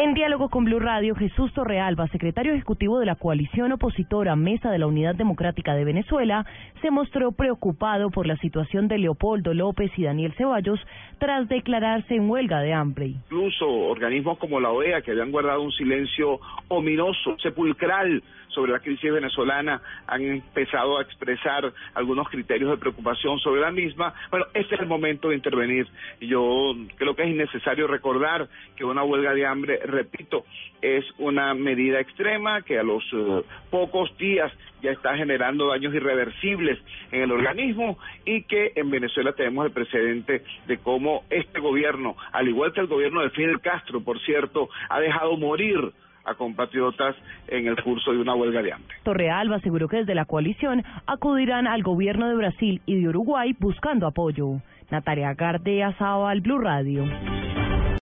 En diálogo con Blue Radio, Jesús Torrealba, secretario ejecutivo de la coalición opositora Mesa de la Unidad Democrática de Venezuela, se mostró preocupado por la situación de Leopoldo López y Daniel Ceballos tras declararse en huelga de hambre. Incluso organismos como la OEA, que habían guardado un silencio ominoso, sepulcral, sobre la crisis venezolana han empezado a expresar algunos criterios de preocupación sobre la misma. Bueno, este es el momento de intervenir. Yo creo que es innecesario recordar que una huelga de hambre, repito, es una medida extrema que a los eh, pocos días ya está generando daños irreversibles en el organismo y que en Venezuela tenemos el precedente de cómo este gobierno, al igual que el gobierno de Fidel Castro, por cierto, ha dejado morir a compatriotas en el curso de una huelga de hambre. Torrealba aseguró que desde la coalición acudirán al gobierno de Brasil y de Uruguay buscando apoyo. Natalia Gardea al Blue Radio.